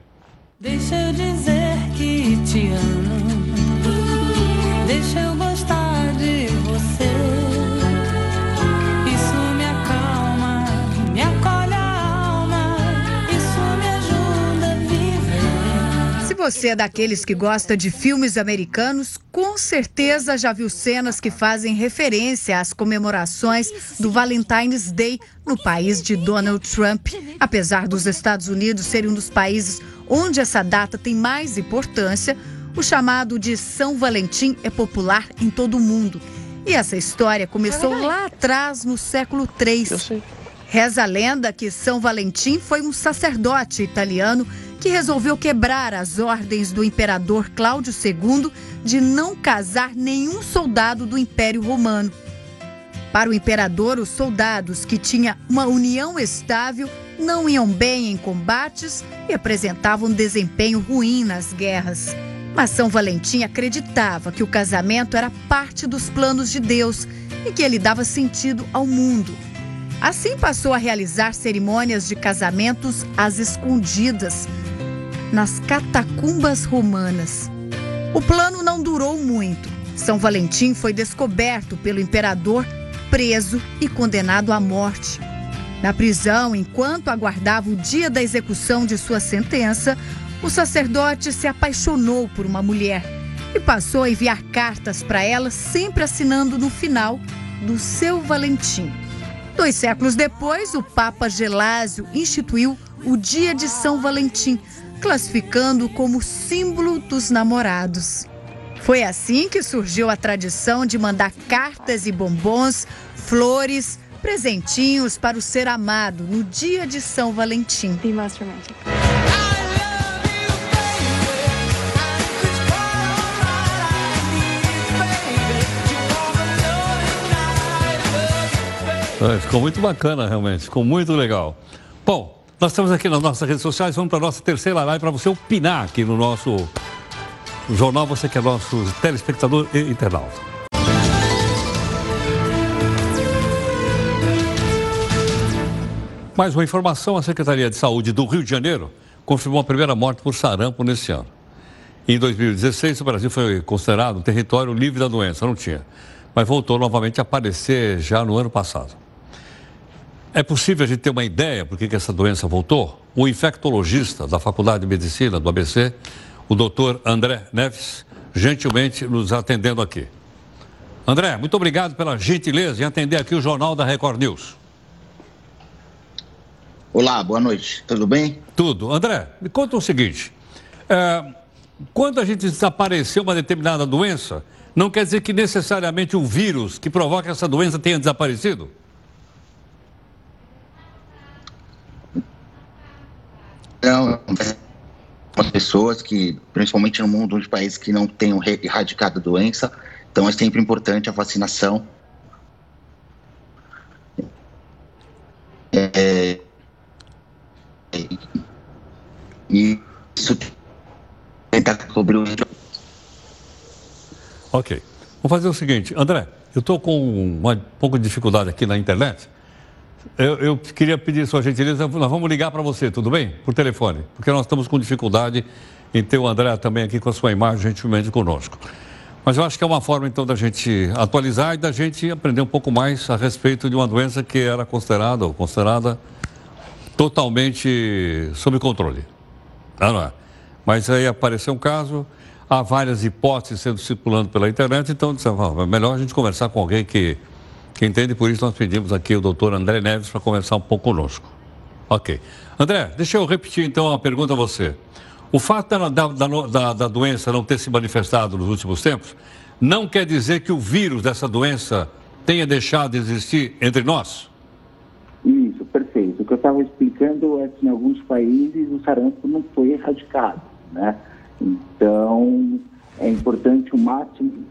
Deixa eu dizer que te amo. Você é daqueles que gosta de filmes americanos, com certeza já viu cenas que fazem referência às comemorações do Valentine's Day no país de Donald Trump. Apesar dos Estados Unidos serem um dos países onde essa data tem mais importância, o chamado de São Valentim é popular em todo o mundo. E essa história começou lá atrás, no século III. Reza a lenda que São Valentim foi um sacerdote italiano que resolveu quebrar as ordens do imperador Cláudio II de não casar nenhum soldado do Império Romano. Para o imperador, os soldados que tinham uma união estável não iam bem em combates e apresentavam desempenho ruim nas guerras. Mas São Valentim acreditava que o casamento era parte dos planos de Deus e que ele dava sentido ao mundo. Assim passou a realizar cerimônias de casamentos às escondidas, nas catacumbas romanas. O plano não durou muito. São Valentim foi descoberto pelo imperador, preso e condenado à morte. Na prisão, enquanto aguardava o dia da execução de sua sentença, o sacerdote se apaixonou por uma mulher e passou a enviar cartas para ela, sempre assinando no final do seu Valentim. Dois séculos depois, o Papa Gelásio instituiu o Dia de São Valentim, classificando como símbolo dos namorados. Foi assim que surgiu a tradição de mandar cartas e bombons, flores, presentinhos para o ser amado no dia de São Valentim. É, ficou muito bacana, realmente. Ficou muito legal. Bom, nós estamos aqui nas nossas redes sociais. Vamos para a nossa terceira live para você opinar aqui no nosso jornal. Você que é nosso telespectador e internauta. Mais uma informação: a Secretaria de Saúde do Rio de Janeiro confirmou a primeira morte por sarampo nesse ano. Em 2016, o Brasil foi considerado um território livre da doença, não tinha. Mas voltou novamente a aparecer já no ano passado. É possível a gente ter uma ideia por que essa doença voltou? O infectologista da Faculdade de Medicina do ABC, o doutor André Neves, gentilmente nos atendendo aqui. André, muito obrigado pela gentileza em atender aqui o Jornal da Record News. Olá, boa noite. Tudo bem? Tudo. André, me conta o seguinte: é, quando a gente desapareceu uma determinada doença, não quer dizer que necessariamente o vírus que provoca essa doença tenha desaparecido? Não, as pessoas que, principalmente no mundo de países que não tenham erradicado a doença, então é sempre importante a vacinação. É, e isso tentar cobrir o. Ok. Vamos fazer o seguinte, André, eu estou com um pouco de dificuldade aqui na internet. Eu, eu queria pedir sua gentileza, nós vamos ligar para você, tudo bem? Por telefone, porque nós estamos com dificuldade em ter o André também aqui com a sua imagem gentilmente conosco. Mas eu acho que é uma forma, então, da gente atualizar e da gente aprender um pouco mais a respeito de uma doença que era considerada ou considerada totalmente sob controle. Não, não é? Mas aí apareceu um caso, há várias hipóteses sendo circulando pela internet, então é melhor a gente conversar com alguém que, que entende, por isso nós pedimos aqui o doutor André Neves para conversar um pouco conosco. Ok. André, deixa eu repetir então a pergunta a você. O fato da, da, da, da doença não ter se manifestado nos últimos tempos não quer dizer que o vírus dessa doença tenha deixado de existir entre nós? Isso, perfeito. O que eu estava explicando é que em alguns países o sarampo não foi erradicado. né? Então, é importante o máximo,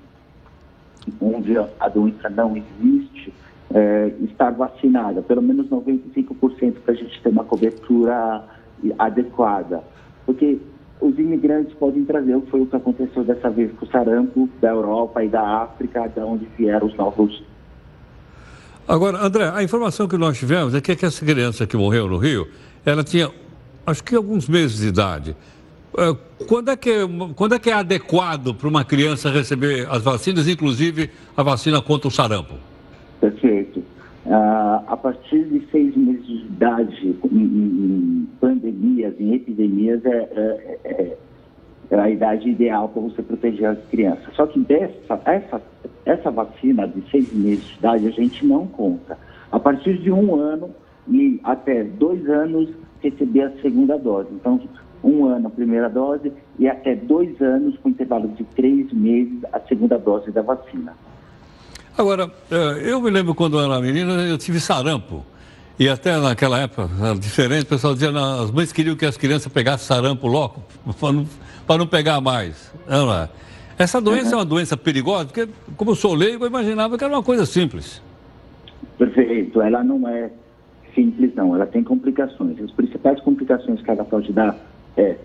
onde a doença não existe, é, estar vacinada, pelo menos 95% para a gente ter uma cobertura adequada. Porque os imigrantes podem trazer, foi o que aconteceu dessa vez com o sarampo da Europa e da África, de onde vieram os novos. Agora, André, a informação que nós tivemos é que essa criança que morreu no Rio, ela tinha, acho que alguns meses de idade. É, quando é que, quando é, que é adequado para uma criança receber as vacinas, inclusive a vacina contra o sarampo? Perfeito. Uh, a partir de seis meses de idade, em, em pandemias, em epidemias, é, é, é, é a idade ideal para você proteger as crianças. Só que dessa, essa, essa vacina de seis meses de idade a gente não conta. A partir de um ano e até dois anos receber a segunda dose. Então, um ano a primeira dose e até dois anos, com intervalo de três meses, a segunda dose da vacina. Agora, eh, eu me lembro quando eu era menina, eu tive sarampo. E até naquela época, era diferente, o pessoal dizia, não, as mães queriam que as crianças pegassem sarampo logo, para não, não pegar mais. Não é? Essa doença uhum. é uma doença perigosa, porque, como eu sou leigo, eu imaginava que era uma coisa simples. Perfeito, ela não é simples, não, ela tem complicações. As principais complicações que ela pode dar é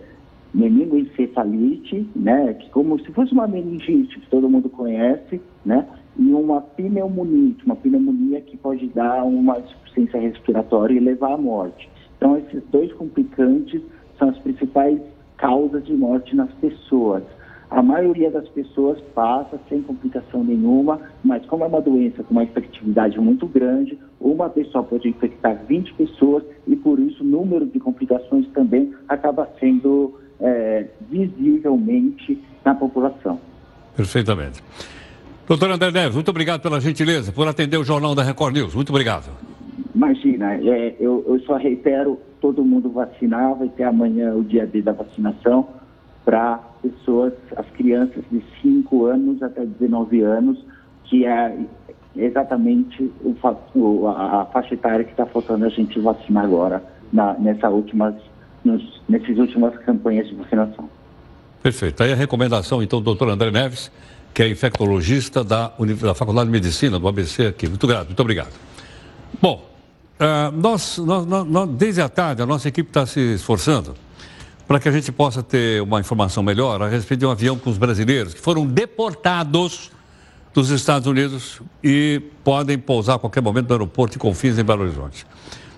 meningoencefalite, né, que como se fosse uma meningite que todo mundo conhece, né, e uma pneumonia, uma pneumonia que pode dar uma insuficiência respiratória e levar à morte. Então, esses dois complicantes são as principais causas de morte nas pessoas. A maioria das pessoas passa sem complicação nenhuma, mas como é uma doença com uma efetividade muito grande, uma pessoa pode infectar 20 pessoas e por isso o número de complicações também acaba sendo é, visivelmente na população. Perfeitamente. Doutor André Neves, muito obrigado pela gentileza, por atender o Jornal da Record News. Muito obrigado. Imagina, é, eu, eu, só reitero, todo mundo vacinar, vai ter amanhã o dia D da vacinação para pessoas, as crianças de 5 anos até 19 anos, que é exatamente o, a, a faixa etária que está faltando a gente vacinar agora, na, nessa últimas, nos, nessas últimas campanhas de vacinação. Perfeito. Aí a recomendação, então, do doutor André Neves, que é infectologista da, da Faculdade de Medicina do ABC aqui. Muito grato, muito obrigado. Bom, uh, nós, nós, nós, desde a tarde, a nossa equipe está se esforçando para que a gente possa ter uma informação melhor a respeito de um avião com os brasileiros que foram deportados dos Estados Unidos e podem pousar a qualquer momento no aeroporto de Confins, em Belo Horizonte.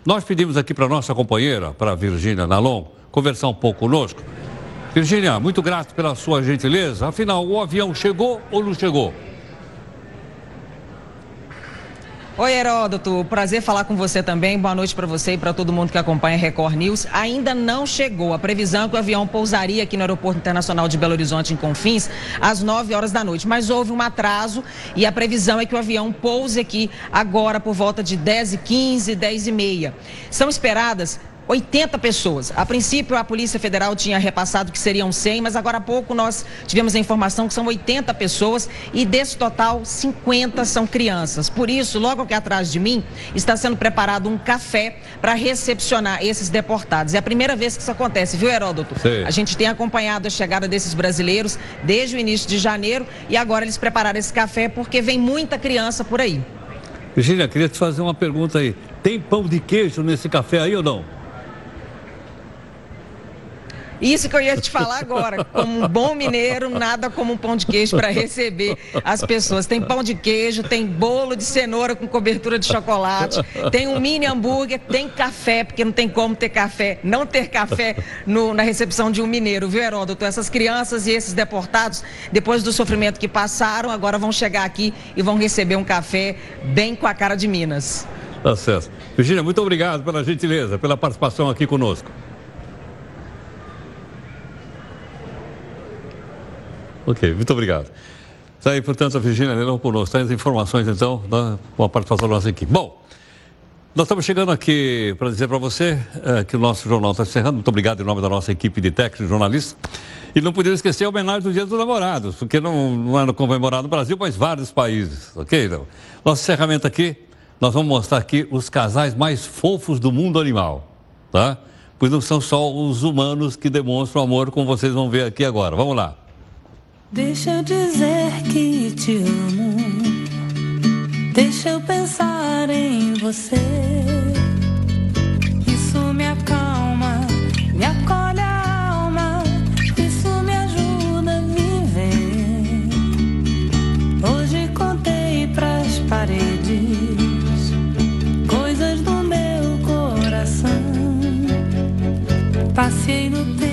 Nós pedimos aqui para nossa companheira, para Virgínia Nalon, conversar um pouco conosco Virginia, muito grato pela sua gentileza. Afinal, o avião chegou ou não chegou? Oi, Heródoto. Prazer falar com você também. Boa noite para você e para todo mundo que acompanha Record News. Ainda não chegou. A previsão é que o avião pousaria aqui no Aeroporto Internacional de Belo Horizonte, em Confins, às 9 horas da noite. Mas houve um atraso e a previsão é que o avião pouse aqui agora por volta de 10h15, 10h30. São esperadas 80 pessoas. A princípio, a Polícia Federal tinha repassado que seriam 100, mas agora há pouco nós tivemos a informação que são 80 pessoas e desse total, 50 são crianças. Por isso, logo aqui atrás de mim, está sendo preparado um café para recepcionar esses deportados. É a primeira vez que isso acontece, viu, Heródoto? Sim. A gente tem acompanhado a chegada desses brasileiros desde o início de janeiro e agora eles prepararam esse café porque vem muita criança por aí. Virginia, queria te fazer uma pergunta aí. Tem pão de queijo nesse café aí ou não? Isso que eu ia te falar agora. Como um bom mineiro, nada como um pão de queijo para receber as pessoas. Tem pão de queijo, tem bolo de cenoura com cobertura de chocolate, tem um mini hambúrguer, tem café, porque não tem como ter café, não ter café no, na recepção de um mineiro, viu, Heródoto? Essas crianças e esses deportados, depois do sofrimento que passaram, agora vão chegar aqui e vão receber um café bem com a cara de Minas. Tá certo. Virginia, muito obrigado pela gentileza, pela participação aqui conosco. Ok, muito obrigado. Está aí, portanto, a Virginia Leilão conosco. Tem as informações, então, da, com a participação da nossa equipe. Bom, nós estamos chegando aqui para dizer para você é, que o nosso jornal está encerrando. Muito obrigado em nome da nossa equipe de técnicos e jornalistas. E não podemos esquecer a homenagem do Dia dos Namorados, porque não, não é comemorado no Brasil, mas vários países, ok? Então, nosso encerramento aqui, nós vamos mostrar aqui os casais mais fofos do mundo animal, tá? pois não são só os humanos que demonstram amor, como vocês vão ver aqui agora. Vamos lá. Deixa eu dizer que te amo. Deixa eu pensar em você. Isso me acalma, me acolhe a alma. Isso me ajuda a viver. Hoje contei pras paredes coisas do meu coração. Passei no tempo.